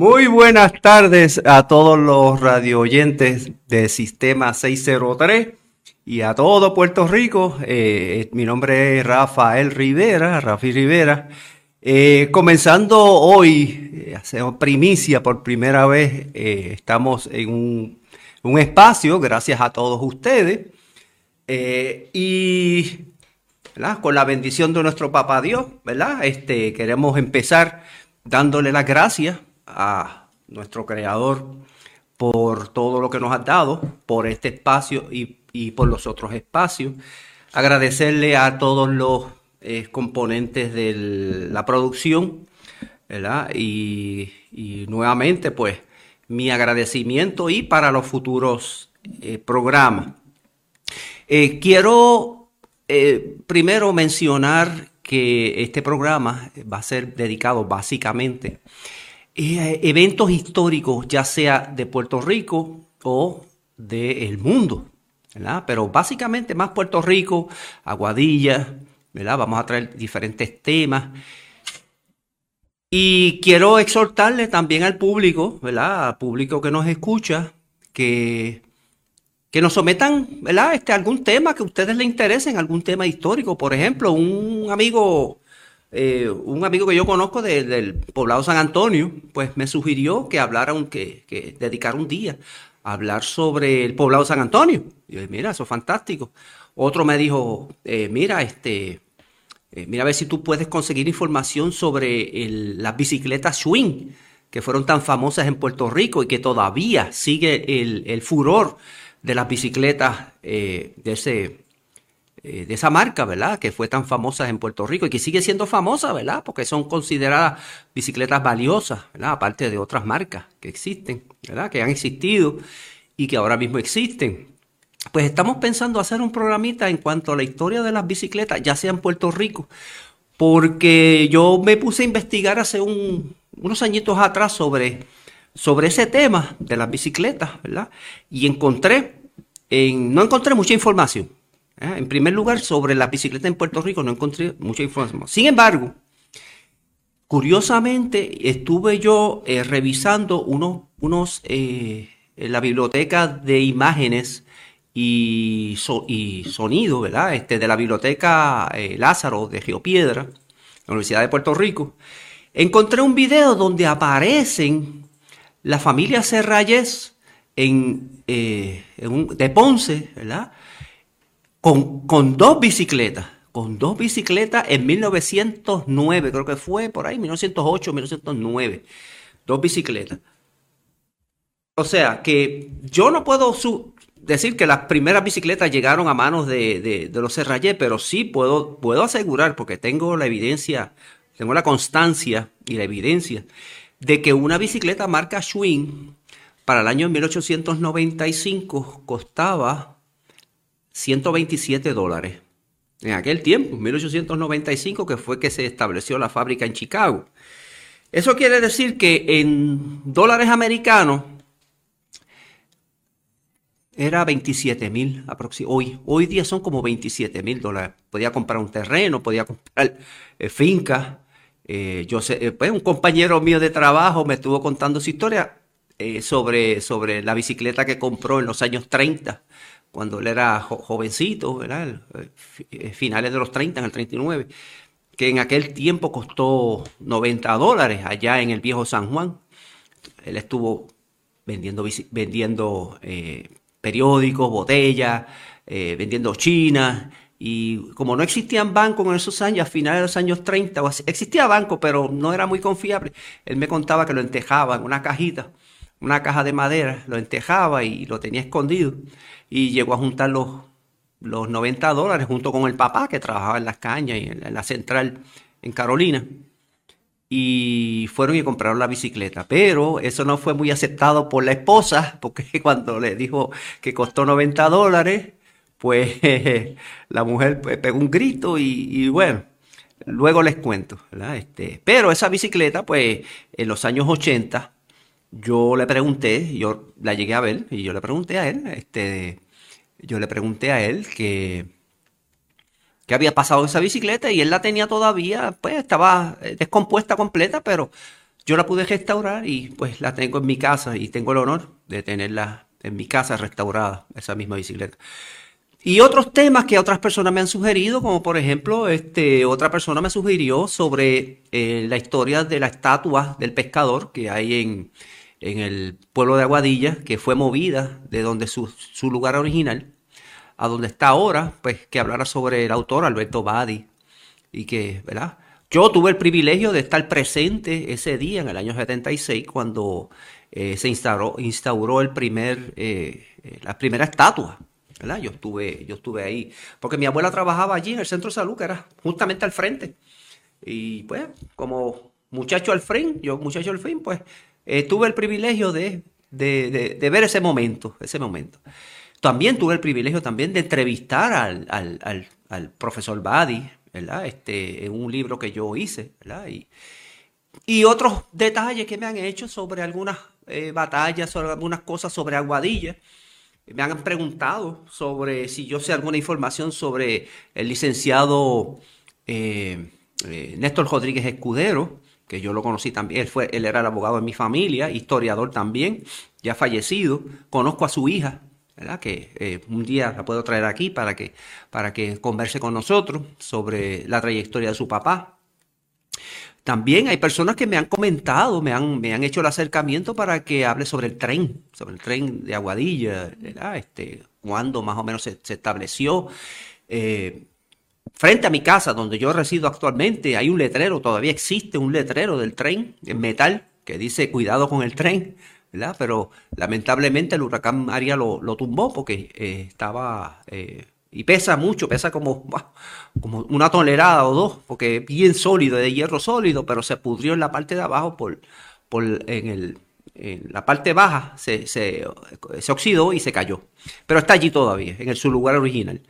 Muy buenas tardes a todos los radio oyentes de Sistema 603 y a todo Puerto Rico. Eh, mi nombre es Rafael Rivera, Rafi Rivera. Eh, comenzando hoy, eh, hacemos primicia por primera vez, eh, estamos en un, espacio, gracias a todos ustedes, eh, y con la bendición de nuestro Papá Dios, ¿verdad? Este, queremos empezar dándole las gracias a nuestro Creador por todo lo que nos ha dado, por este espacio y, y por los otros espacios. Agradecerle a todos los eh, componentes de la producción. Y, nuevamente, pues, mi agradecimiento y para los futuros eh, programas. Eh, quiero primero mencionar que este programa va a ser dedicado básicamente eh, eventos históricos, ya sea de Puerto Rico o del mundo, ¿verdad? Pero básicamente más Puerto Rico, Aguadilla, ¿verdad? Vamos a traer diferentes temas. Y quiero exhortarle también al público, ¿verdad? Al público que nos escucha, que, que nos sometan, ¿verdad? Este, algún tema que a ustedes les interesen, algún tema histórico. Por ejemplo, un amigo eh, un amigo que yo conozco de, del poblado San Antonio, pues me sugirió que hablara, un, que, que dedicara un día a hablar sobre el poblado San Antonio. Y yo, mira, eso es fantástico. Otro me dijo, eh, mira, este, eh, mira a ver si tú puedes conseguir información sobre las bicicletas swing, que fueron tan famosas en Puerto Rico y que todavía sigue el, el furor de las bicicletas de ese eh, de esa marca, ¿verdad? Que fue tan famosa en Puerto Rico y que sigue siendo famosa, ¿verdad? Porque son consideradas bicicletas valiosas, ¿verdad? Aparte de otras marcas que existen, ¿verdad? Que han existido y que ahora mismo existen. Pues estamos pensando hacer un programita en cuanto a la historia de las bicicletas, ya sea en Puerto Rico, porque yo me puse a investigar hace un, unos añitos atrás sobre, sobre ese tema de las bicicletas, ¿verdad? Y encontré, en, no encontré mucha información. ¿Eh? En primer lugar, sobre la bicicleta en Puerto Rico no encontré mucha información. Sin embargo, curiosamente estuve yo eh, revisando unos, eh, en la biblioteca de imágenes y, so, y sonido, ¿verdad? Este, de la biblioteca eh, Lázaro de Geopiedra, la Universidad de Puerto Rico. Encontré un video donde aparecen la familia Serrayes en un, de Ponce, ¿verdad? Con, dos bicicletas, con dos bicicletas en 1909, creo que fue por ahí, 1908, 1909, dos bicicletas. O sea, que yo no puedo decir que las primeras bicicletas llegaron a manos de los Serrayé, pero sí puedo, puedo asegurar, porque tengo la evidencia, tengo la constancia y la evidencia de que una bicicleta marca Schwinn para el año 1895 costaba 127 dólares. En aquel tiempo, 1895, que fue que se estableció la fábrica en Chicago. Eso quiere decir que en dólares americanos era 27 mil hoy. Hoy día son como 27 mil dólares. Podía comprar un terreno, podía comprar eh, fincas. Eh, yo sé, eh, pues un compañero mío de trabajo me estuvo contando su historia eh, sobre, sobre la bicicleta que compró en los años 30 cuando él era jo jovencito, ¿verdad? Eh, finales de los 30, en el 39, que en aquel tiempo costó 90 dólares allá en el viejo San Juan. Él estuvo vendiendo, vendiendo eh, periódicos, botellas, eh, vendiendo chinas. Y como no existían bancos en esos años, a finales de los años 30, existía banco, pero no era muy confiable. Él me contaba que lo entejaba en una cajita, una caja de madera, lo entejaba y lo tenía escondido y llegó a juntar los, los 90 dólares junto con el papá que trabajaba en las cañas y en la central en Carolina. Y fueron y compraron la bicicleta. Pero eso no fue muy aceptado por la esposa, porque cuando le dijo que costó 90 dólares, pues la mujer pues, pegó un grito y, bueno, luego les cuento. Este, pero esa bicicleta, pues en los años 80, yo le pregunté, yo la llegué a ver y yo le pregunté a él, este, yo le pregunté a él que, qué había pasado esa bicicleta y él la tenía todavía, pues estaba descompuesta completa, pero yo la pude restaurar y pues la tengo en mi casa y tengo el honor de tenerla en mi casa restaurada, esa misma bicicleta. Y otros temas que otras personas me han sugerido, como por ejemplo, este, otra persona me sugirió sobre eh, la historia de la estatua del pescador que hay en, en el pueblo de Aguadilla, que fue movida de donde su, su, lugar original a donde está ahora, pues que hablara sobre el autor Alberto Badi y que, ¿verdad? Yo tuve el privilegio de estar presente ese día en el año 76 cuando eh, se instauró, instauró el primer, eh, la primera estatua ¿verdad? Yo estuve, yo estuve ahí, porque mi abuela trabajaba allí en el centro de salud, que era justamente al frente. Y pues, como muchacho al frente, yo muchacho al fin, pues eh, tuve el privilegio de, de, ver ese momento, ese momento. También tuve el privilegio también de entrevistar al, al, al, al profesor Badi, ¿verdad? Este, en un libro que yo hice. Y, y otros detalles que me han hecho sobre algunas eh, batallas, sobre algunas cosas sobre Aguadilla me han preguntado sobre si yo sé alguna información sobre el licenciado eh, eh, Néstor Rodríguez Escudero, que yo lo conocí también, él, fue, él era el abogado de mi familia, historiador también, ya fallecido, conozco a su hija, ¿verdad? que eh, un día la puedo traer aquí para que, para que converse con nosotros sobre la trayectoria de su papá. También hay personas que me han comentado, me han, me han hecho el acercamiento para que hable sobre el tren, sobre el tren de Aguadilla. Este, cuándo más o menos se, se estableció. Eh, frente a mi casa, donde yo resido actualmente, hay un letrero, todavía existe un letrero del tren en metal que dice cuidado con el tren, ¿verdad? Pero lamentablemente el huracán María lo, lo tumbó porque eh, estaba... Eh, y pesa mucho, pesa como, como una tonelada o dos, porque es bien sólido, de hierro sólido, pero se pudrió en la parte de abajo por, por en, el, en la parte baja se, se, oxidó y se cayó. Pero está allí todavía, en su lugar original.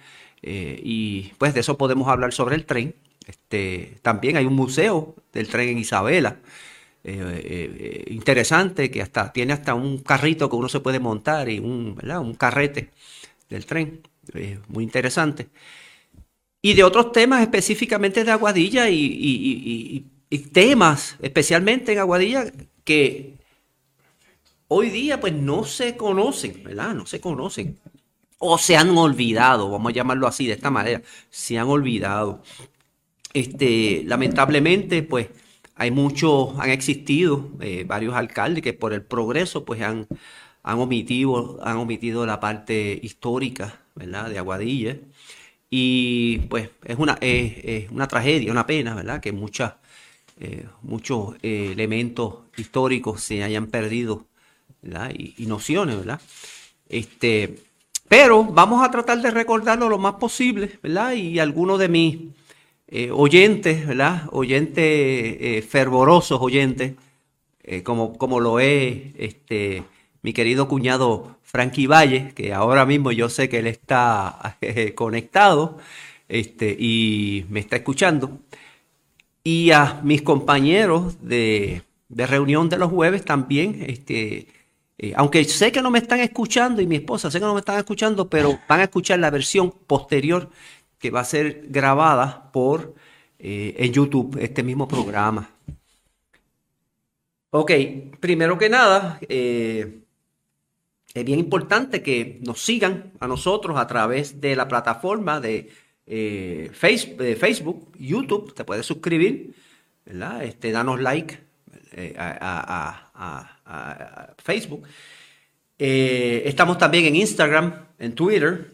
Eh, y pues de eso podemos hablar sobre el tren. Este, también hay un museo del tren en Isabela. Eh, eh, interesante que hasta tiene hasta un carrito que uno se puede montar y un, ¿verdad? un carrete del tren muy interesante. Y de otros temas específicamente de Aguadilla y, y, y, temas especialmente en Aguadilla que hoy día pues no se conocen, ¿verdad? No se conocen. O se han olvidado, vamos a llamarlo así, de esta manera, se han olvidado. Este, lamentablemente, pues hay muchos, han existido eh, varios alcaldes que por el progreso, pues han, han omitido, han omitido la parte histórica ¿verdad? de Aguadilla. Y pues es una, es, una tragedia, una pena, ¿verdad? Que muchas, eh, muchos eh, elementos históricos se hayan perdido, ¿verdad? Y, y, nociones, ¿verdad? Este, pero vamos a tratar de recordarlo lo más posible, ¿verdad? Y algunos de mis eh, oyentes, ¿verdad? Oyentes fervorosos oyentes, como, como lo es este, mi querido cuñado Frankie Valle, que ahora mismo yo sé que él está eh, conectado este, y me está escuchando. Y a mis compañeros de, de reunión de los jueves también, este, eh, aunque sé que no me están escuchando y mi esposa sé que no me están escuchando, pero van a escuchar la versión posterior que va a ser grabada por eh, en YouTube, este mismo programa. Ok, primero que nada, eh, es bien importante que nos sigan a nosotros a través de la plataforma de, eh, Facebook, YouTube, te puedes suscribir, ¿verdad? Este, danos like a, Facebook. Eh, estamos también en Instagram, en Twitter.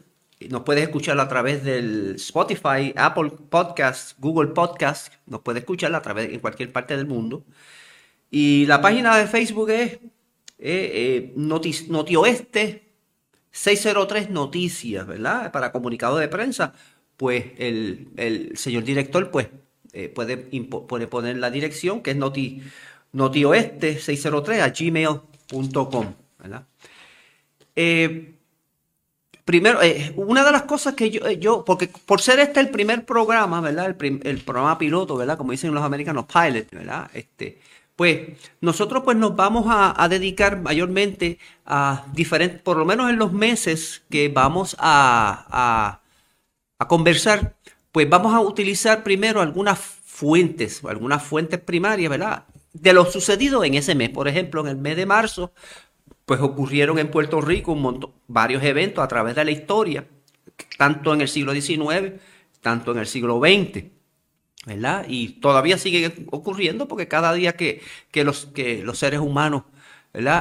Nos puedes escuchar a través del Spotify, Apple Podcast, Google Podcast. Nos puedes escuchar a través en cualquier parte del mundo. Y la página de Facebook es eh, eh, Notioeste 603 Noticias, ¿verdad? Para comunicado de prensa, pues el, el señor director pues eh, puede, puede, poner la dirección que es noti, notioeste 603 a gmail.com. Eh, primero, eh, una de las cosas que yo, eh, yo, porque por ser este el primer programa, ¿verdad? El, el programa piloto, ¿verdad? Como dicen los americanos, pilot, ¿verdad? Este, pues nosotros pues nos vamos a, a, dedicar mayormente a diferentes, por lo menos en los meses que vamos a, a, a, conversar, pues vamos a utilizar primero algunas fuentes, algunas fuentes primarias, ¿verdad? De lo sucedido en ese mes. Por ejemplo, en el mes de marzo, pues ocurrieron en Puerto Rico un montón, varios eventos a través de la historia, tanto en el siglo XIX, tanto en el siglo XX. ¿verdad? Y todavía sigue ocurriendo porque cada día que, los, que los seres humanos.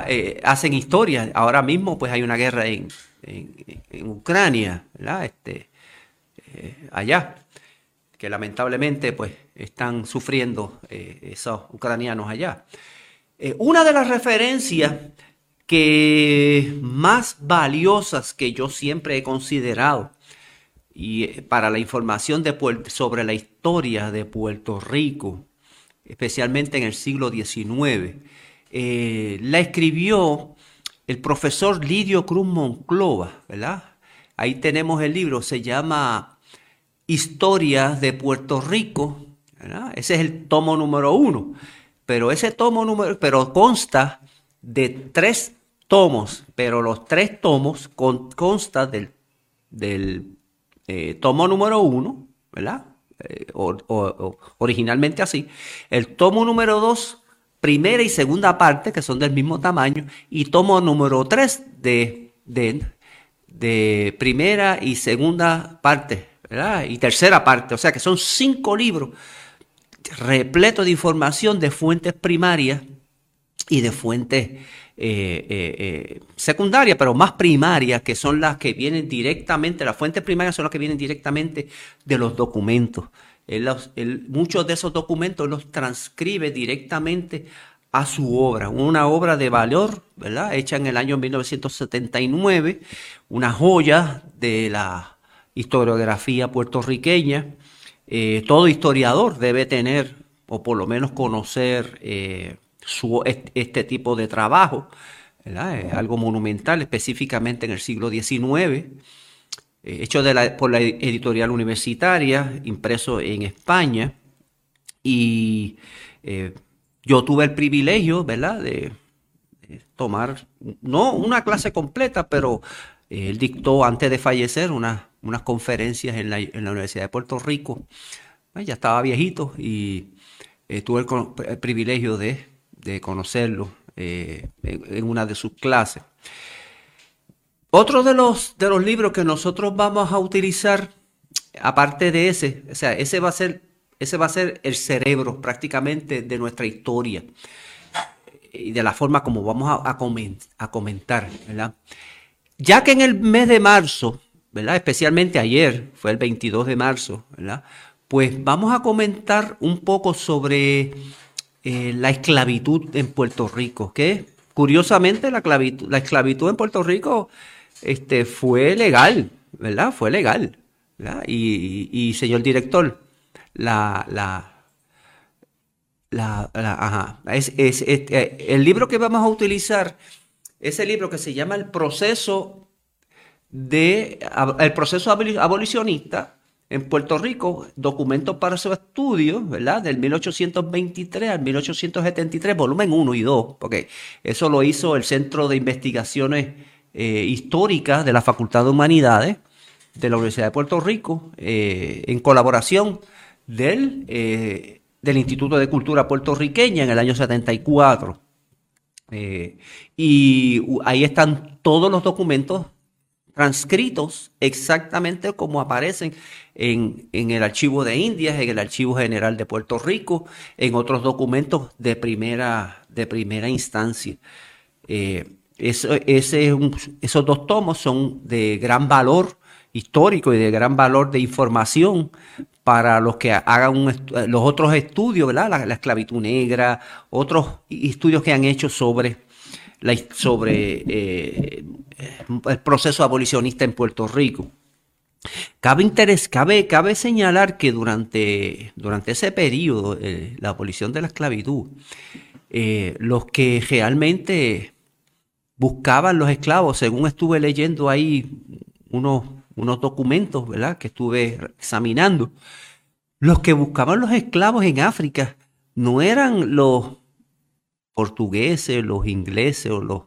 Eh, hacen historia, ahora mismo pues hay una guerra en, Ucrania, ¿verdad? Este, eh, allá, lamentablemente pues están sufriendo eh, esos ucranianos allá. una de las referencias que más valiosas que yo siempre he considerado y eh, para la información sobre la historia de Puerto Rico, especialmente en el siglo XIX, eh, la escribió el profesor Lidio Cruz Monclova, ¿verdad? Ahí tenemos el libro, se llama Historia de Puerto Rico. Ese es el tomo número uno, pero ese tomo número, pero consta de tres tomos, pero los tres tomos consta del, del eh, tomo número uno, ¿verdad? Eh, originalmente así. El tomo número dos, primera y segunda parte, que son del mismo tamaño. Y tomo número tres de, de, primera y segunda parte, Y tercera parte. O sea que son cinco libros repletos de información de fuentes primarias y de fuentes eh, eh, eh, secundarias, pero más primarias, que son las que vienen directamente, las fuentes primarias son las que vienen directamente de los documentos. muchos de esos documentos los transcribe directamente a su obra, una obra de valor, ¿verdad? Hecha en el año 1979, una joya de la historiografía puertorriqueña. todo historiador debe tener, o por lo menos conocer, este tipo de trabajo, es algo monumental, específicamente en el siglo XIX, eh, hecho por la editorial universitaria, impreso en España, y eh, yo tuve el privilegio, ¿verdad?, de, tomar, no una clase completa, pero eh, él dictó antes de fallecer unas conferencias en la, Universidad de Puerto Rico. ya estaba viejito y tuve el privilegio de de conocerlo eh, en, una de sus clases. Otro de los, de los libros que nosotros vamos a utilizar, aparte de ese, o sea, ese va a ser, ese va a ser el cerebro prácticamente de nuestra historia y de la forma como vamos a, a, comentar. Ya que en el mes de marzo, ¿verdad? Especialmente ayer, fue el 22 de marzo, ¿verdad? Pues vamos a comentar un poco sobre eh, la esclavitud en Puerto Rico, que curiosamente la, la esclavitud en Puerto Rico este, fue legal, ¿verdad? Fue legal. Y, señor director, la, la, este, el libro que vamos a utilizar es el libro que se llama El proceso de el proceso abolicionista en Puerto Rico, documentos para su estudio, ¿verdad? Del 1823 al 1873, volumen 1 y 2, porque eso lo hizo el Centro de Investigaciones eh, Históricas de la Facultad de Humanidades de la Universidad de Puerto Rico, eh, en colaboración del, eh, del Instituto de Cultura Puertorriqueña en el año 74. y ahí están todos los documentos transcritos exactamente como aparecen en, el archivo de Indias, en el archivo general de Puerto Rico, en otros documentos de primera, de primera instancia. Eh, ese esos dos tomos son de gran valor histórico y de gran valor de información para los que hagan los otros estudios, ¿verdad? La, esclavitud negra, otros estudios que han hecho sobre, sobre eh, el proceso abolicionista en Puerto Rico. Cabe, interés, cabe, cabe señalar que durante, durante ese periodo, eh, la abolición de la esclavitud, eh, los que realmente buscaban los esclavos, según estuve leyendo ahí unos, unos documentos, ¿verdad? Que estuve examinando, los que buscaban los esclavos en África no eran los portugueses, los ingleses o los,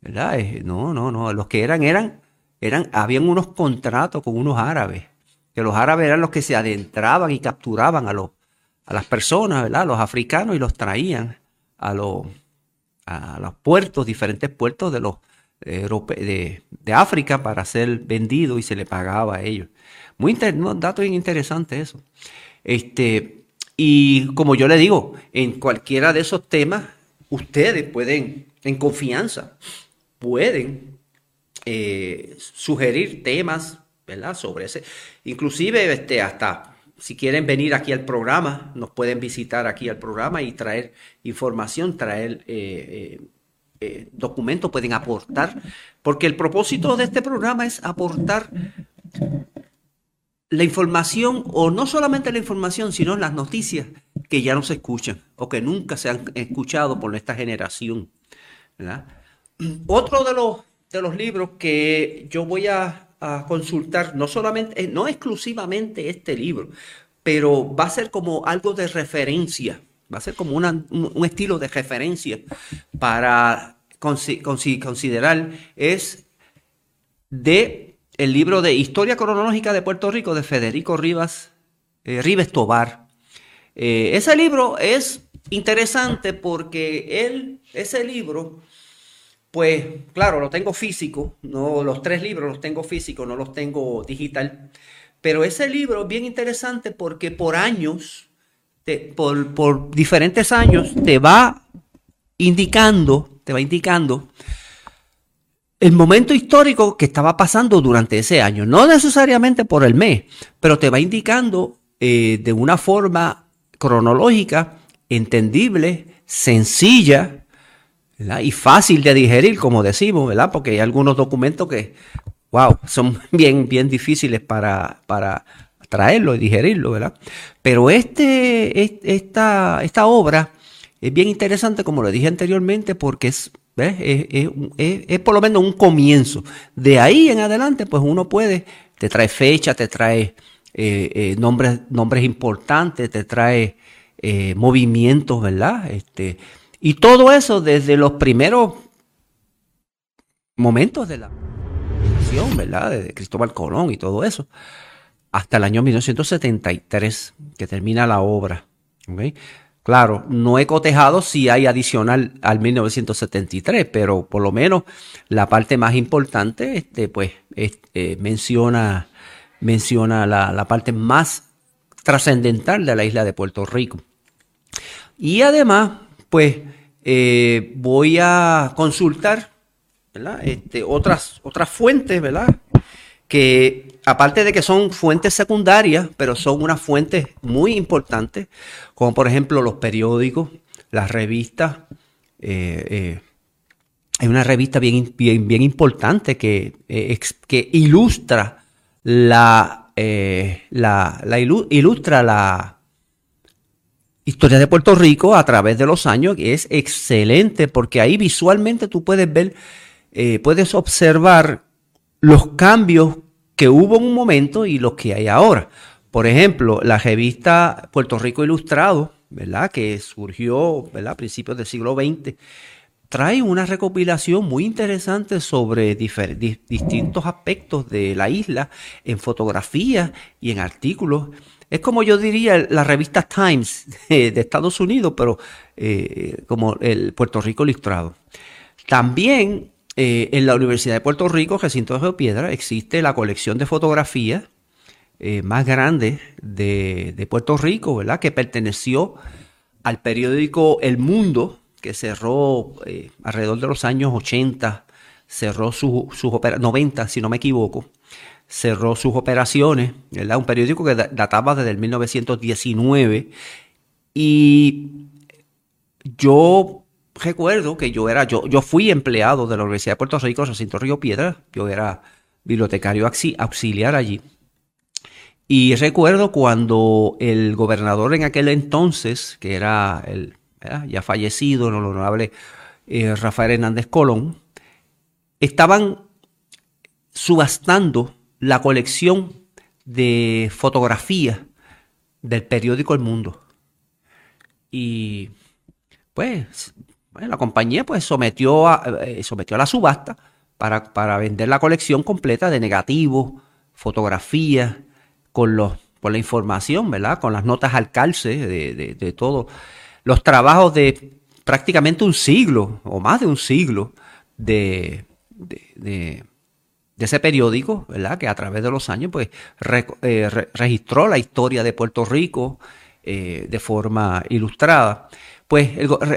¿verdad? No, no, no, los que eran eran eran, habían unos contratos con unos árabes, que los árabes eran los que se adentraban y capturaban a, los, a las personas, ¿verdad? los africanos, y los traían a los, a los puertos, diferentes puertos de los de, de, África para ser vendido y se le pagaba a ellos. Muy un dato bien interesante eso. Este, y como yo le digo, en cualquiera de esos temas, ustedes pueden, en confianza, pueden eh, sugerir temas, ¿verdad? Sobre ese. Inclusive este, hasta si quieren venir aquí al programa, nos pueden visitar aquí al programa y traer información, traer eh, eh, documentos, pueden aportar, porque el propósito de este programa es aportar la información, o no solamente la información, sino las noticias que ya no se escuchan o que nunca se han escuchado por esta generación. Otro de los, de los libros que yo voy a, consultar, no solamente, eh, no exclusivamente este libro, pero va a ser como algo de referencia, va a ser como un, estilo de referencia para considerar, es de el libro de Historia Cronológica de Puerto Rico de Federico Rivas, eh, Rives Tobar. Eh, ese libro es interesante porque él, ese libro, pues claro, lo tengo físico, no los tres libros los tengo físico, no los tengo digital, pero ese libro es bien interesante porque por años, por, por diferentes años, te va indicando, te va indicando el momento histórico que estaba pasando durante ese año. No necesariamente por el mes, pero te va indicando eh, de una forma cronológica, entendible, sencilla y fácil de digerir, como decimos, ¿verdad? Porque hay algunos documentos que, wow, son bien, bien difíciles para, para traerlo y digerirlo, ¿verdad? Pero este, esta, esta obra es bien interesante, como le dije anteriormente, porque es es, por lo menos un comienzo. De ahí en adelante, pues uno puede, te trae fecha, te trae eh, eh, nombres, nombres importantes, te trae eh, movimientos, ¿verdad? Este, y todo eso desde los primeros momentos de la nación, ¿verdad? De Cristóbal Colón y todo eso, hasta el año 1973, que termina la obra. Claro, no he cotejado si hay adicional al 1973, pero por lo menos la parte más importante, este, pues, eh, menciona, menciona la, parte más trascendental de la isla de Puerto Rico. Y además, pues, eh, voy a consultar este, otras, otras fuentes, ¿verdad? Que aparte de que son fuentes secundarias, pero son unas fuentes muy importantes, como por ejemplo los periódicos, las revistas. Eh, eh, hay una revista bien, bien, importante que, eh, que ilustra la, la, ilustra la historia de Puerto Rico a través de los años, que es excelente porque ahí visualmente tú puedes ver, puedes observar los cambios que hubo en un momento y los que hay ahora. Por ejemplo, la revista Puerto Rico Ilustrado, ¿verdad? Que surgió, ¿verdad? A principios del siglo XX, trae una recopilación muy interesante sobre distintos aspectos de la isla en fotografías y en artículos. Es como yo diría la revista Times de, Estados Unidos, pero eh, como el Puerto Rico Ilustrado. También eh, en la Universidad de Puerto Rico, Recinto de Piedra, existe la colección de fotografías eh, más grande de, Puerto Rico, ¿verdad? Que perteneció al periódico El Mundo, que cerró eh, alrededor de los años 80, cerró sus operaciones, 90 si no me equivoco, cerró sus operaciones, ¿verdad? Un periódico que databa desde el 1919 y yo recuerdo que yo era, yo, yo fui empleado de la Universidad de Puerto Rico, Jacinto Río Piedra, yo era bibliotecario auxiliar allí. Y recuerdo cuando el gobernador en aquel entonces, que era el ya fallecido, el honorable eh, Rafael Hernández Colón, estaban subastando la colección de fotografías del periódico El Mundo. Y pues la compañía pues sometió a, eh, sometió a la subasta para, para, vender la colección completa de negativos, fotografías, con, con la información, ¿verdad? Con las notas al calce de, de, de todo. Los trabajos de prácticamente un siglo o más de un siglo de, de, ese periódico, ¿verdad? Que a través de los años, pues, eh, registró la historia de Puerto Rico eh, de forma ilustrada. Pues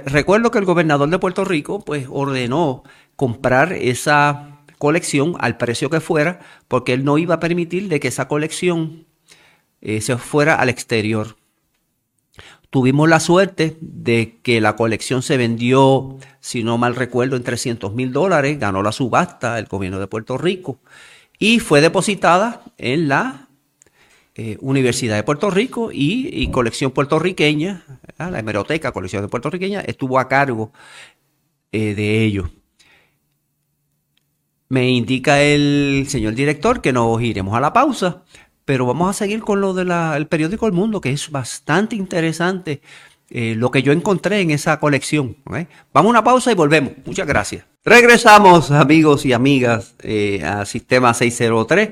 recuerdo que el gobernador de Puerto Rico, pues, ordenó comprar esa colección al precio que fuera, porque él no iba a permitir de que esa colección eh, se fuera al exterior. Tuvimos la suerte de que la colección se vendió, si no mal recuerdo, en 300 mil dólares, ganó la subasta el gobierno de Puerto Rico y fue depositada en la eh, Universidad de Puerto Rico y, colección puertorriqueña, la hemeroteca, colección de puertorriqueña, estuvo a cargo eh, de ello. Me indica el señor director que nos iremos a la pausa pero vamos a seguir con lo del periódico El Mundo, que es bastante interesante eh, lo que yo encontré en esa colección. Vamos a una pausa y volvemos. Muchas gracias. Regresamos, amigos y amigas, a Sistema 603.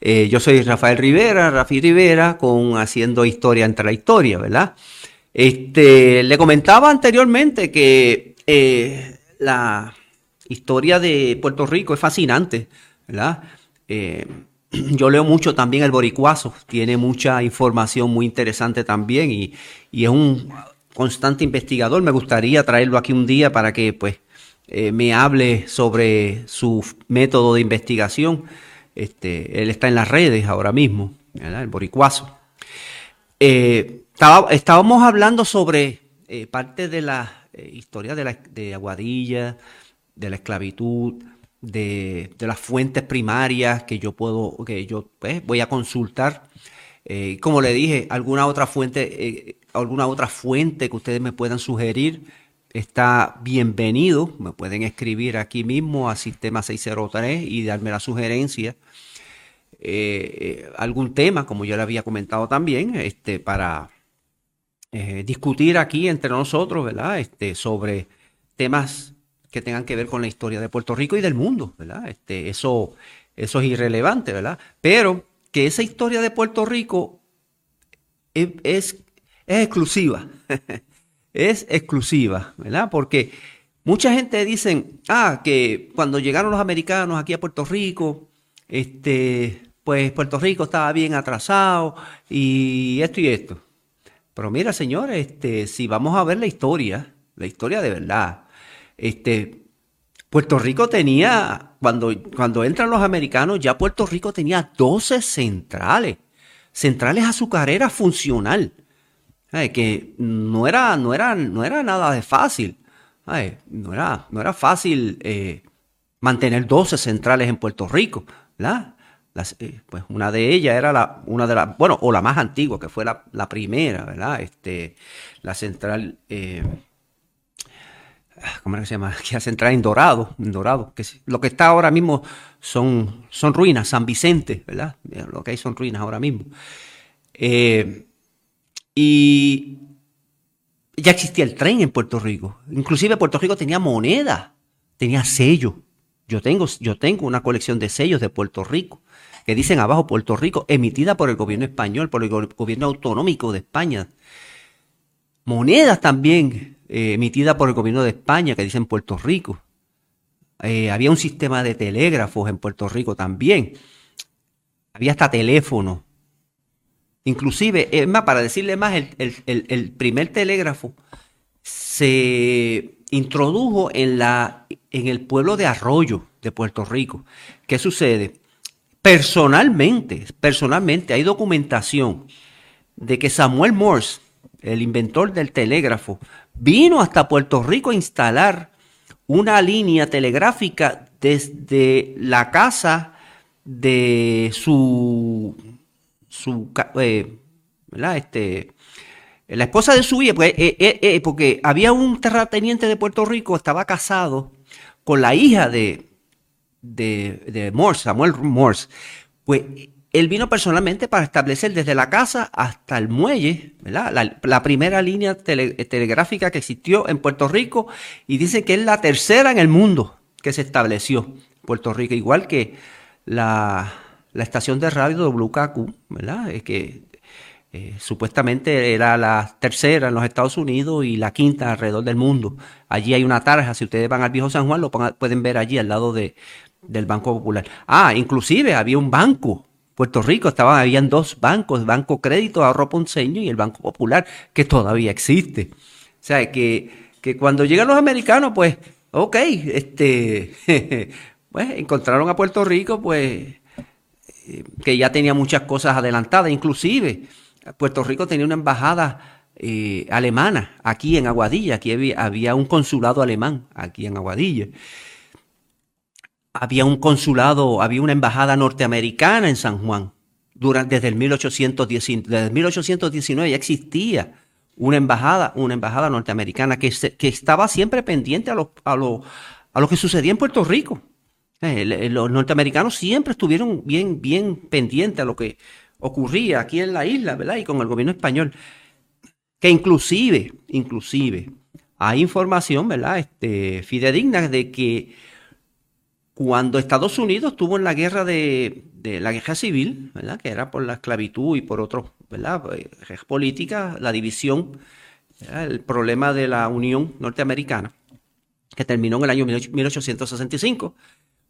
Eh, yo soy Rafael Rivera, Rafi Rivera, con Haciendo Historia entre la Historia, ¿verdad? Este, le comentaba anteriormente que la historia de Puerto Rico es fascinante, ¿verdad? yo leo mucho también el Boricuazo, tiene mucha información muy interesante también y, es un constante investigador. Me gustaría traerlo aquí un día para que pues eh, me hable sobre su método de investigación. Este, él está en las redes ahora mismo, el Boricuazo. Eh, estábamos hablando sobre eh, parte de la historia de, la, de Aguadilla, de la esclavitud, de, las fuentes primarias que yo puedo, que yo pues, voy a consultar. Eh, como le dije, alguna otra fuente, eh, alguna otra fuente que ustedes me puedan sugerir, está bienvenido. Me pueden escribir aquí mismo a Sistema 603 y darme la sugerencia. Eh, algún tema, como yo le había comentado también, este, para discutir aquí entre nosotros, ¿verdad? Este, sobre temas que tengan que ver con la historia de Puerto Rico y del mundo, ¿verdad? Este, eso, eso es irrelevante, ¿verdad? Pero que esa historia de Puerto Rico es, es, exclusiva, es exclusiva, ¿verdad? Porque mucha gente dice, ah, que cuando llegaron los americanos aquí a Puerto Rico, este, pues Puerto Rico estaba bien atrasado y esto y esto. Pero mira, señores, este, si vamos a ver la historia, la historia de verdad, este, Puerto Rico tenía, cuando, cuando entran los americanos, ya Puerto Rico tenía 12 centrales, centrales azucareras funcional, que no era, no, era, no era nada de fácil, no, era, no era fácil eh, mantener 12 centrales en Puerto Rico, eh, pues una de ellas era la, una de las, bueno, o la más antigua, que fue la, primera, ¿verdad? Este, la central eh, ¿cómo se llama? Que hace entrar en Dorado, en Dorado, que lo que está ahora mismo son, son ruinas, San Vicente, ¿verdad? Lo que hay son ruinas ahora mismo. Eh, y ya existía el tren en Puerto Rico. Inclusive Puerto Rico tenía moneda, tenía sello. Yo tengo, yo tengo una colección de sellos de Puerto Rico que dicen abajo Puerto Rico, emitida por el gobierno español, por el gobierno autonómico de España. Monedas también eh, emitida por el gobierno de España, que dice en Puerto Rico. Eh, había un sistema de telégrafos en Puerto Rico también. Había hasta teléfono. Inclusive, es para decirle más, el, primer telégrafo se introdujo en, la, en el pueblo de Arroyo de Puerto Rico. ¿Qué sucede? Personalmente, personalmente hay documentación de que Samuel Morse, el inventor del telégrafo, vino hasta Puerto Rico a instalar una línea telegráfica desde la casa de su, su eh, Este, la esposa de su hija, pues, eh, eh, porque había un terrateniente de Puerto Rico, estaba casado con la hija de, de, Morse, Samuel Morse. Pues él vino personalmente para establecer desde la casa hasta el muelle, La, primera línea telegráfica que existió en Puerto Rico y dice que es la tercera en el mundo que se estableció Puerto Rico, igual que la, estación de radio WKQ, ¿verdad? Es que Eh, supuestamente era la tercera en los Estados Unidos y la quinta alrededor del mundo. Allí hay una tarja, si ustedes van al viejo San Juan, lo pueden ver allí al lado de, del Banco Popular. Ah, inclusive había un banco. Puerto Rico estaban, habían dos bancos, Banco Crédito, Ahorro Ponceño y el Banco Popular, que todavía existe. O sea, que, que cuando llegan los americanos, pues, ok, este, pues encontraron a Puerto Rico, pues, eh, que ya tenía muchas cosas adelantadas, inclusive Puerto Rico tenía una embajada eh, alemana aquí en Aguadilla, aquí había, un consulado alemán aquí en Aguadilla. Había un consulado, había una embajada norteamericana en San Juan. Durante, desde, el 1819, desde 1819 ya existía una embajada, una embajada norteamericana que, que estaba siempre pendiente a lo, a, lo, a lo que sucedía en Puerto Rico. Eh, los norteamericanos siempre estuvieron bien, bien pendientes a lo que ocurría aquí en la isla, ¿verdad? Y con el gobierno español. Que inclusive, inclusive, hay información, ¿verdad? Este, fidedigna de que cuando Estados Unidos tuvo en la guerra de, la guerra civil, ¿verdad? Que era por la esclavitud y por otros, ¿verdad? Eh, política, la división, el problema de la Unión Norteamericana, que terminó en el año 1865.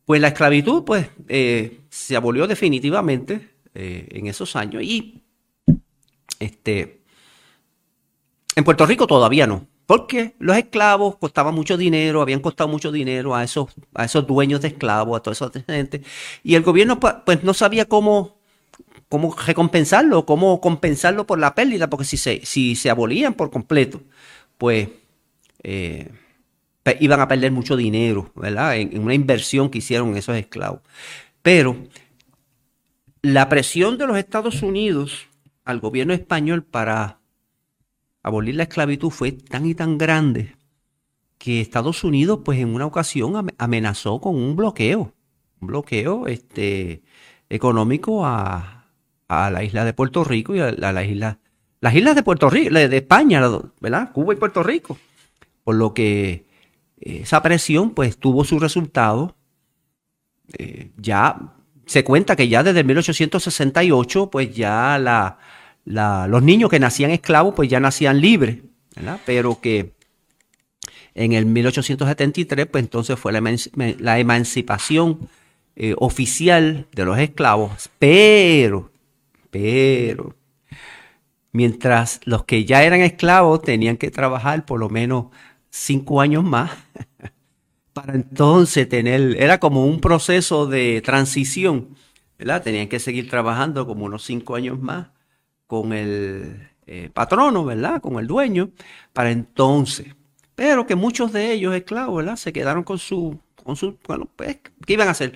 Pues la esclavitud, pues, eh, se abolió definitivamente eh, en esos años. Y este, en Puerto Rico todavía no, porque los esclavos costaban mucho dinero, habían costado mucho dinero a esos, a esos dueños de esclavos, a toda esa gente, y el gobierno pues no sabía cómo, cómo recompensarlo, cómo compensarlo por la pérdida, porque si se, si se abolían por completo, pues eh, iban a perder mucho dinero, ¿verdad? en, una inversión que hicieron esos esclavos. Pero la presión de los Estados Unidos al gobierno español para abolir la esclavitud fue tan y tan grande que Estados Unidos, pues en una ocasión amenazó con un bloqueo, un bloqueo este, económico a, la isla de Puerto Rico y a, la isla, las islas de Puerto Rico, de España, ¿verdad? Cuba y Puerto Rico. Por lo que esa presión, pues tuvo su resultado. Eh, ya se cuenta que ya desde 1868, pues ya la, los niños que nacían esclavos, pues ya nacían libres, ¿verdad? Pero que en el 1873, pues entonces fue la, emancipación eh, oficial de los esclavos, pero, pero, mientras los que ya eran esclavos tenían que trabajar por lo menos cinco años más, para entonces tener, era como un proceso de transición, ¿verdad? Tenían que seguir trabajando como unos cinco años más con el eh, patrono, ¿verdad? Con el dueño, para entonces. Pero que muchos de ellos, esclavos, ¿verdad? Se quedaron con su, con su, bueno, pues, ¿qué iban a hacer?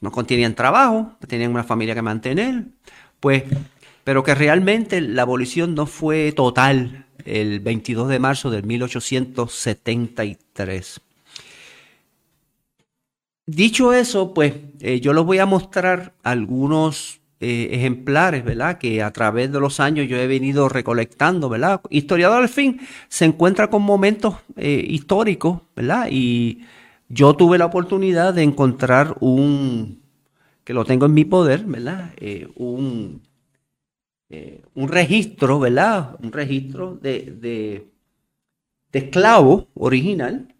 No contenían trabajo, tenían una familia que mantener, pues, pero que realmente la abolición no fue total el 22 de marzo de 1873. Dicho eso, pues eh, yo les voy a mostrar algunos eh, ejemplares, ¿verdad? Que a través de los años yo he venido recolectando, ¿verdad? Historiador al fin se encuentra con momentos eh, históricos, ¿verdad? Y yo tuve la oportunidad de encontrar un, que lo tengo en mi poder, ¿verdad? un, un registro, ¿verdad? Un registro de, de, esclavo original,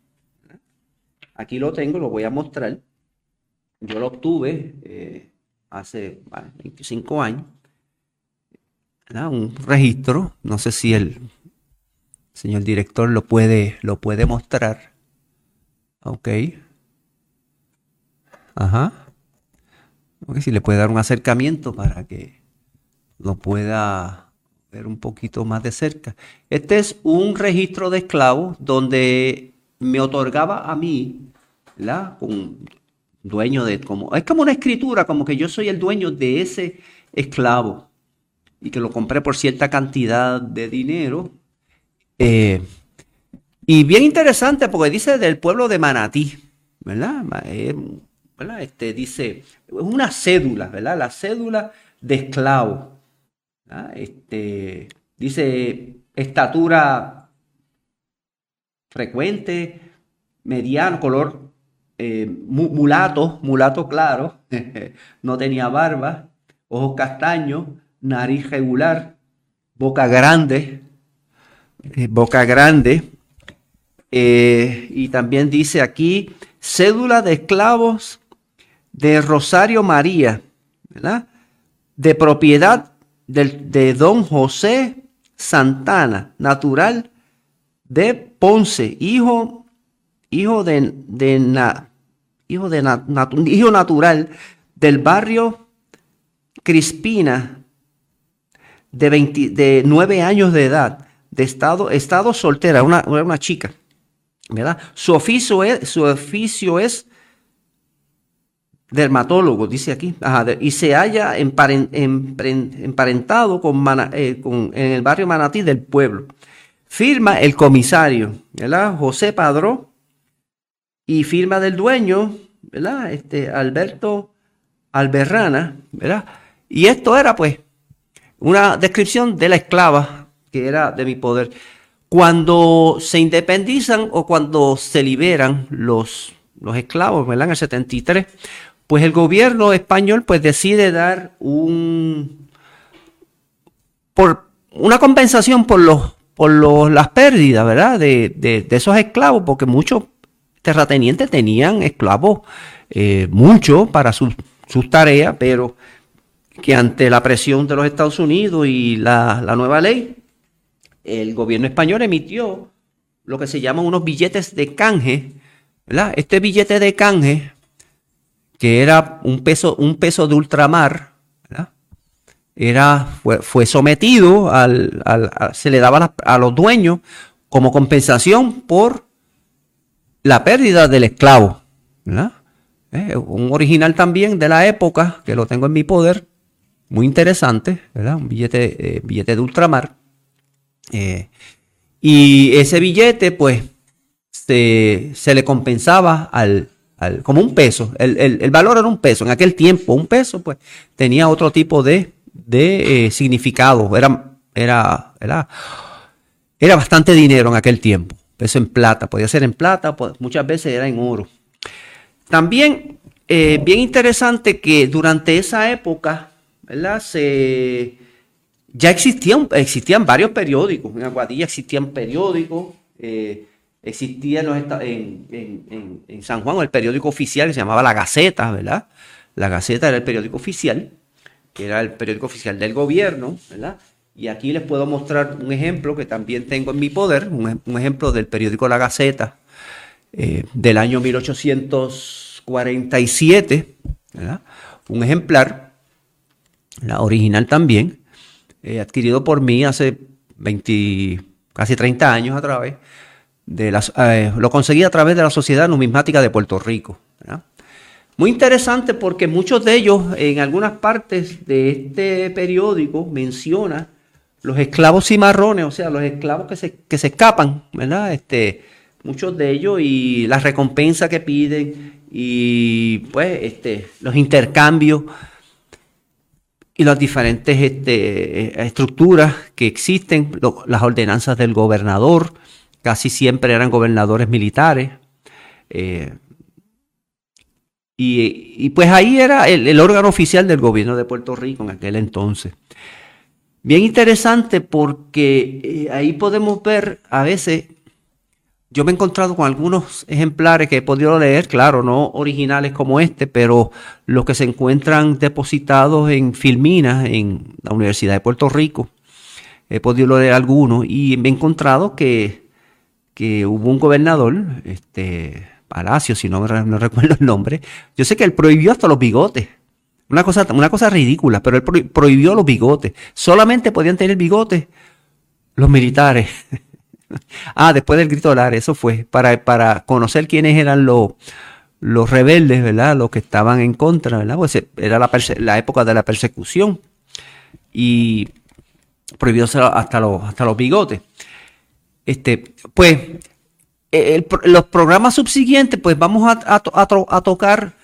Aquí lo tengo, lo voy a mostrar. Yo lo obtuve eh, hace 25 años. Un registro. No sé si el señor director lo puede, lo puede mostrar. Ok. Ajá. Okay, si le puede dar un acercamiento para que lo pueda ver un poquito más de cerca. Este es un registro de esclavos donde me otorgaba a mí, ¿verdad? Un dueño de, como, es como una escritura, como que yo soy el dueño de ese esclavo y que lo compré por cierta cantidad de dinero. Eh, y bien interesante porque dice del pueblo de Manatí, ¿verdad? Eh, este, dice, es una cédula, ¿verdad? La cédula de esclavo. Este, dice estatura frecuente, mediano, color eh, mulato, mulato claro, no tenía barba, ojos castaños, nariz regular, boca grande, eh, boca grande. Eh, y también dice aquí, cédula de esclavos de Rosario María. De propiedad de don José Santana, natural de Ponce, hijo, hijo de, hijo, de hijo natural del barrio Crispina, de, 20, de 9 años de edad, de estado, estado soltera, una, una chica, ¿verdad? Su oficio es, su oficio es dermatólogo, dice aquí, y se halla emparentado con, eh, con, en el barrio Manatí del pueblo. Firma el comisario, ¿verdad? José Padró, y firma del dueño, ¿verdad? Este, Alberto Alberrana. Y esto era pues una descripción de la esclava que era de mi poder. Cuando se independizan o cuando se liberan los, los esclavos, ¿verdad? En el 73, pues el gobierno español pues decide dar un por una compensación por los por los, las pérdidas, ¿verdad? De, de, esos esclavos, porque muchos terratenientes tenían esclavos, eh, para sus, sus tareas, pero que ante la presión de los Estados Unidos y la, la nueva ley, el gobierno español emitió lo que se llaman unos billetes de canje, ¿verdad? Este billete de canje que era un peso, un peso de ultramar, era, fue, sometido al, se le daba a los dueños como compensación por la pérdida del esclavo. Eh, un original también de la época, que lo tengo en mi poder, muy interesante, un billete, eh, billete de ultramar. Eh, y ese billete, pues, se, se le compensaba al, como un peso. El, valor era un peso. En aquel tiempo, un peso, pues, tenía otro tipo de, de eh, significado. Era, era, era, era bastante dinero en aquel tiempo. Peso en plata. Podía ser en plata, pues, muchas veces era en oro. También, eh, bien interesante que durante esa época, ¿verdad? Se, ya existían, existían varios periódicos. En Aguadilla existían periódicos. Eh, existía en, San Juan el periódico oficial que se llamaba La Gaceta, ¿verdad? La Gaceta era el periódico oficial, que era el periódico oficial del gobierno, ¿verdad? Y aquí les puedo mostrar un ejemplo que también tengo en mi poder, un, ejemplo del periódico La Gaceta eh, del año 1847, ¿verdad? Un ejemplar, la original también, eh, adquirido por mí hace 20, casi 30 años a vez las, eh, lo conseguí a través de la Sociedad Numismática de Puerto Rico. Muy interesante porque muchos de ellos en algunas partes de este periódico menciona los esclavos cimarrones, o sea, los esclavos que se, que se escapan, ¿verdad? Este, muchos de ellos y las recompensas que piden y pues este, los intercambios y las diferentes este, estructuras que existen, las ordenanzas del gobernador, casi siempre eran gobernadores militares. Eh, y, pues ahí era el, órgano oficial del gobierno de Puerto Rico en aquel entonces. Bien interesante porque eh, ahí podemos ver a veces, yo me he encontrado con algunos ejemplares que he podido leer, claro, no originales como este, pero los que se encuentran depositados en Filmina, en la Universidad de Puerto Rico. He podido leer algunos y me he encontrado que que hubo un gobernador, este, Palacio, si no, no recuerdo el nombre, yo sé que él prohibió hasta los bigotes. Una cosa, una cosa ridícula, pero él prohibió los bigotes. Solamente podían tener bigotes los militares. ah, después del grito de eso fue, para, para conocer quiénes eran los, los rebeldes, ¿verdad? Los que estaban en contra, ¿verdad? Pues era la, la época de la persecución. Y prohibió hasta los, hasta los bigotes. Este, pues eh, los programas subsiguientes, pues vamos a, tocar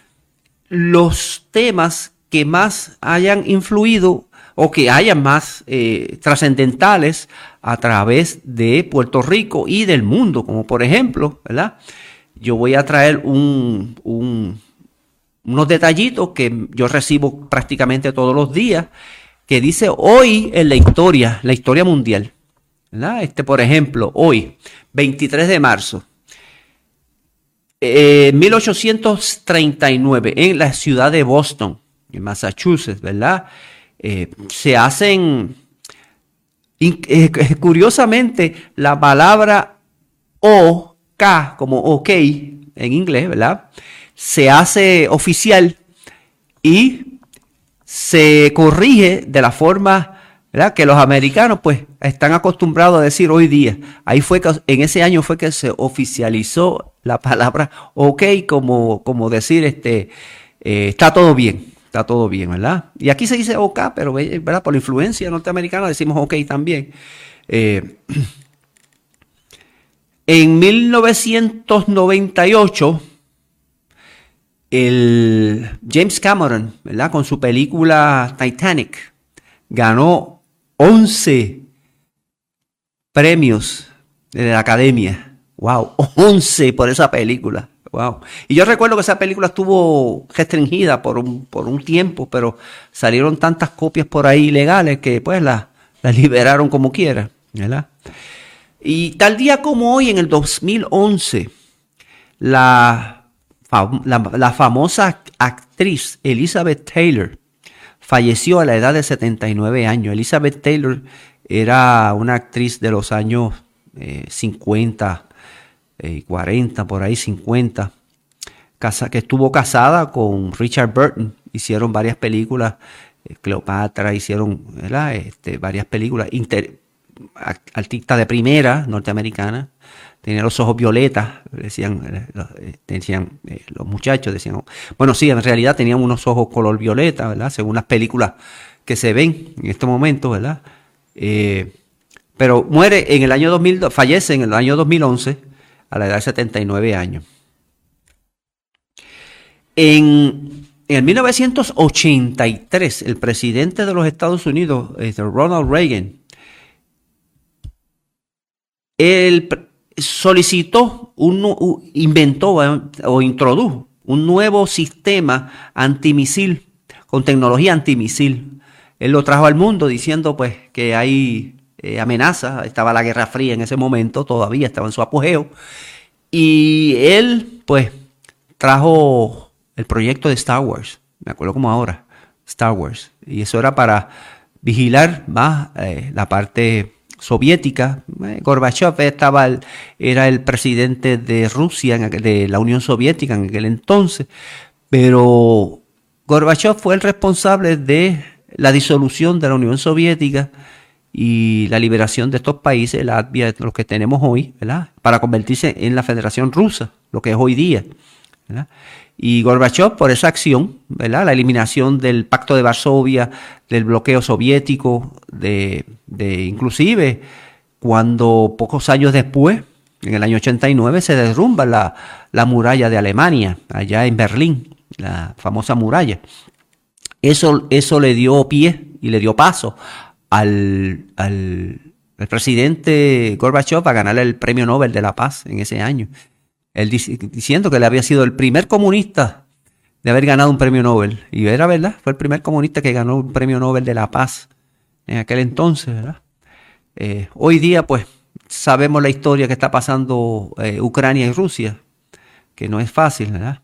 los temas que más hayan influido o que hayan más eh, trascendentales a través de Puerto Rico y del mundo, como por ejemplo, ¿verdad? Yo voy a traer un, unos detallitos que yo recibo prácticamente todos los días que dice hoy en la historia, la historia mundial. Este, por ejemplo, hoy, 23 de marzo, eh, 1839, en la ciudad de Boston, en Massachusetts, ¿verdad? Eh, se hacen, eh, curiosamente, la palabra OK, como OK en inglés, ¿verdad? Se hace oficial y se corrige de la forma que los americanos pues están acostumbrados a decir hoy día. Ahí fue que en ese año fue que se oficializó la palabra OK como, como decir este eh, está todo bien está todo bien, ¿verdad? Y aquí se dice OK, pero ¿verdad? por influencia norteamericana decimos OK también. Eh, en 1998, el James Cameron, ¿verdad? Con su película Titanic, ganó 11 premios de la academia. Wow, 11 por esa película. Wow. Y yo recuerdo que esa película estuvo restringida por un, por un tiempo, pero salieron tantas copias por ahí ilegales que pues la, liberaron como quiera, ¿verdad? Y tal día como hoy, en el 2011, la, la, la famosa actriz Elizabeth Taylor falleció a la edad de 79 años. Elizabeth Taylor era una actriz de los años 50 eh, 40, por ahí 50, casa, que estuvo casada con Richard Burton. Hicieron varias películas, eh, Cleopatra, hicieron este, varias películas, inter, artista de primera norteamericana. Tenía los ojos violetas, decían, eh, decían eh, los muchachos, decían, bueno, sí, en realidad tenían unos ojos color violeta, ¿verdad? Según las películas que se ven en este momento, ¿verdad? pero muere en el año 2000, fallece en el año 2011 a la edad de 79 años. En, en 1983, el presidente de los Estados Unidos, este, Ronald Reagan, él solicitó, un, inventó o introdujo un nuevo sistema antimisil, con tecnología antimisil. Él lo trajo al mundo diciendo pues que hay eh, amenaza, estaba la Guerra Fría en ese momento, todavía estaba en su apogeo, y él pues trajo el proyecto de Star Wars, me acuerdo como ahora, Star Wars, y eso era para vigilar más eh, la parte soviética. Eh, Gorbachev estaba era el presidente de Rusia, de la Unión Soviética en aquel entonces, pero Gorbachev fue el responsable de la disolución de la Unión Soviética y la liberación de estos países, Latvia, los que tenemos hoy, ¿verdad? Para convertirse en la Federación Rusa, lo que es hoy día. Y Gorbachev, por esa acción, ¿verdad? La eliminación del Pacto de Varsovia, del bloqueo soviético, de, de inclusive cuando pocos años después, en el año 89, se derrumba la, la muralla de Alemania, allá en Berlín, la famosa muralla. Eso, eso le dio pie y le dio paso al, al, presidente Gorbachev a ganar el premio Nobel de la Paz en ese año. Él diciendo que él había sido el primer comunista de haber ganado un premio Nobel. Y era verdad, fue el primer comunista que ganó un premio Nobel de la Paz en aquel entonces. Eh, hoy día, pues, sabemos la historia que está pasando eh, Ucrania y Rusia, que no es fácil, ¿verdad?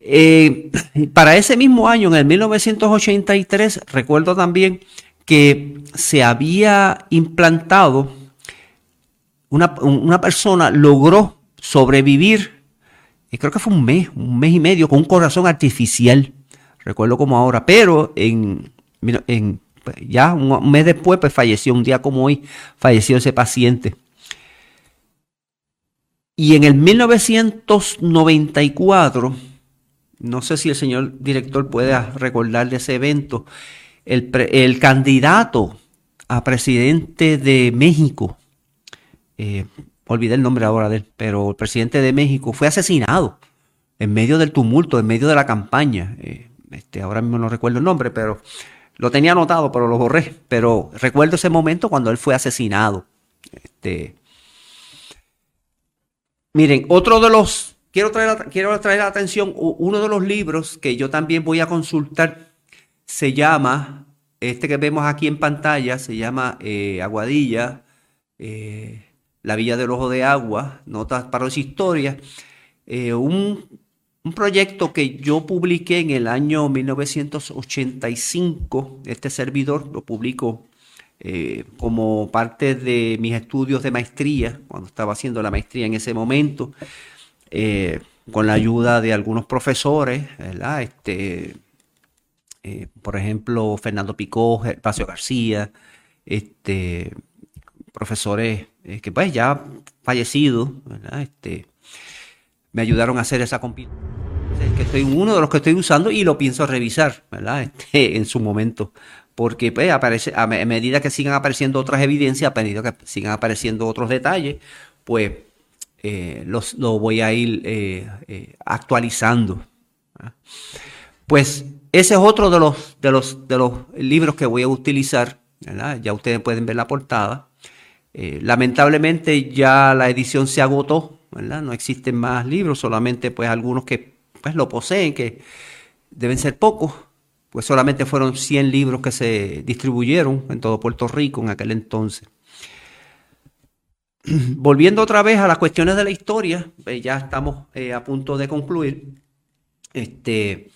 Eh, para ese mismo año, en el 1983, recuerdo también que se había implantado, una, persona logró sobrevivir, y creo que fue un mes, un mes y medio, con un corazón artificial, recuerdo como ahora, pero en, en ya un mes después, pues falleció, un día como hoy, falleció ese paciente. Y en el 1994, no sé si el señor director puede recordar de ese evento, el, candidato a presidente de México, eh, olvidé el nombre ahora de él, pero el presidente de México fue asesinado en medio del tumulto, en medio de la campaña. Eh, este, ahora mismo no recuerdo el nombre, pero lo tenía anotado, pero lo borré. Pero recuerdo ese momento cuando él fue asesinado. Este, miren, otro de los quiero traer, quiero traer la atención uno de los libros que yo también voy a consultar. Se llama este que vemos aquí en pantalla se llama eh, Aguadilla, eh, La Villa del Ojo de Agua, Notas para los Historias. un, un proyecto que yo publiqué en el año 1985, este servidor lo publico eh, como parte de mis estudios de maestría, cuando estaba haciendo la maestría en ese momento, eh, con la ayuda de algunos profesores, ¿verdad? Este, eh, por ejemplo, Fernando Picó, Espacio García, este, profesores que pues ya fallecidos, ¿verdad? Este, me ayudaron a hacer esa compilación. Que estoy uno de los que estoy usando y lo pienso revisar, ¿verdad? Este, en su momento. Porque pues, aparece, a, medida que sigan apareciendo otras evidencias, a medida que sigan apareciendo otros detalles, pues eh, los, lo voy a ir eh, eh, actualizando. Pues ese es otro de los, de los, de los libros que voy a utilizar. Ya ustedes pueden ver la portada. Lamentablemente ya la edición se agotó no existen más libros, solamente pues algunos que pues lo poseen, que deben ser pocos, pues solamente fueron 100 libros que se distribuyeron en todo Puerto Rico en aquel entonces. Volviendo otra vez a las cuestiones de la historia, pues, ya estamos eh, a punto de concluir. Este,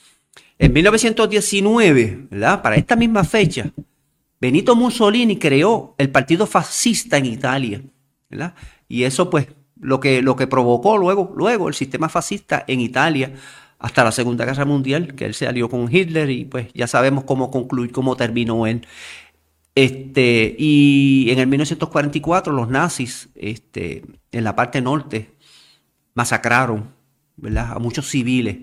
en 1919, ¿verdad? para esta misma fecha, Benito Mussolini creó el partido fascista en Italia. ¿verdad? Y eso pues lo que, lo que provocó luego, luego el sistema fascista en Italia hasta la Segunda Guerra Mundial, que él se alió con Hitler y pues ya sabemos cómo concluir, cómo terminó él. Este, y en el 1944 los nazis este, en la parte norte masacraron ¿verdad? a muchos civiles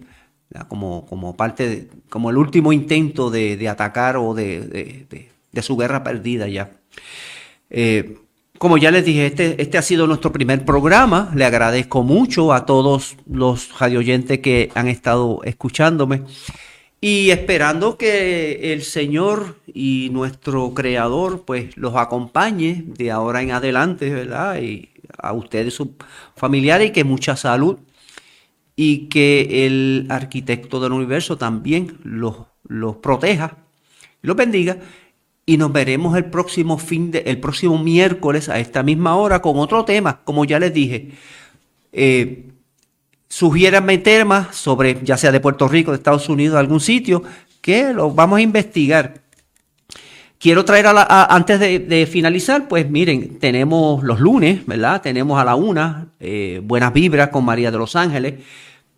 como, como parte de, como el último intento de, atacar o de, su guerra perdida ya. Eh, como ya les dije, este, este ha sido nuestro primer programa. Le agradezco mucho a todos los radioyentes que han estado escuchándome y esperando que el Señor y nuestro Creador pues los acompañe de ahora en adelante, ¿verdad? Y a ustedes, sus familiares, y que mucha salud y que el arquitecto del universo también los, los proteja y los bendiga y nos veremos el próximo fin de, el próximo miércoles a esta misma hora con otro tema, como ya les dije. Eh, sugiéranme temas sobre, ya sea de Puerto Rico, de Estados Unidos, de algún sitio, que lo vamos a investigar. Quiero traer a la, antes de, finalizar, pues miren, tenemos los lunes, ¿verdad? Tenemos a la una, eh, Buenas Vibras con María de los Ángeles.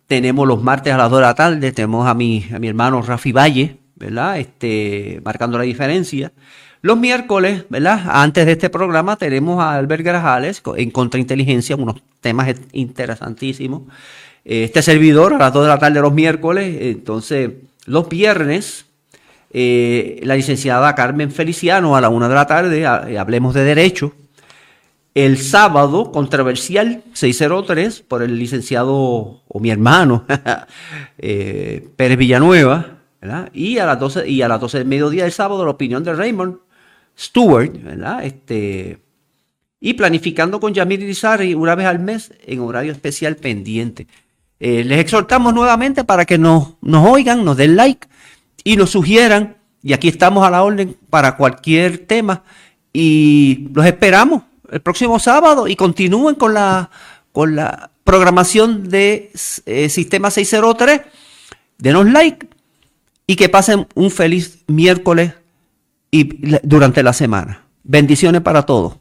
Tenemos los martes a las dos de la tarde, tenemos a mi, a mi hermano Rafi Valle, ¿verdad? Este, marcando la diferencia. Los miércoles, ¿verdad? Antes de este programa tenemos a Albert Grajales en Contrainteligencia, unos temas interesantísimos. Este servidor a las 2 de la tarde los miércoles. Entonces, los viernes, eh, la licenciada Carmen Feliciano a la 1 de la tarde, eh, hablemos de derecho. El sábado, controversial 603, por el licenciado o mi hermano eh, Pérez Villanueva, y a las 12, y a las 12 del mediodía del sábado, la opinión de Raymond Stewart. Este, y planificando con Yamir Irizarry una vez al mes en horario especial pendiente. Eh, les exhortamos nuevamente para que nos, nos oigan, nos den like y nos sugieran. Y aquí estamos a la orden para cualquier tema. Y los esperamos el próximo sábado y continúen con la, con la programación de eh, Sistema 603. Denos like y que pasen un feliz miércoles y durante la semana. Bendiciones para todos.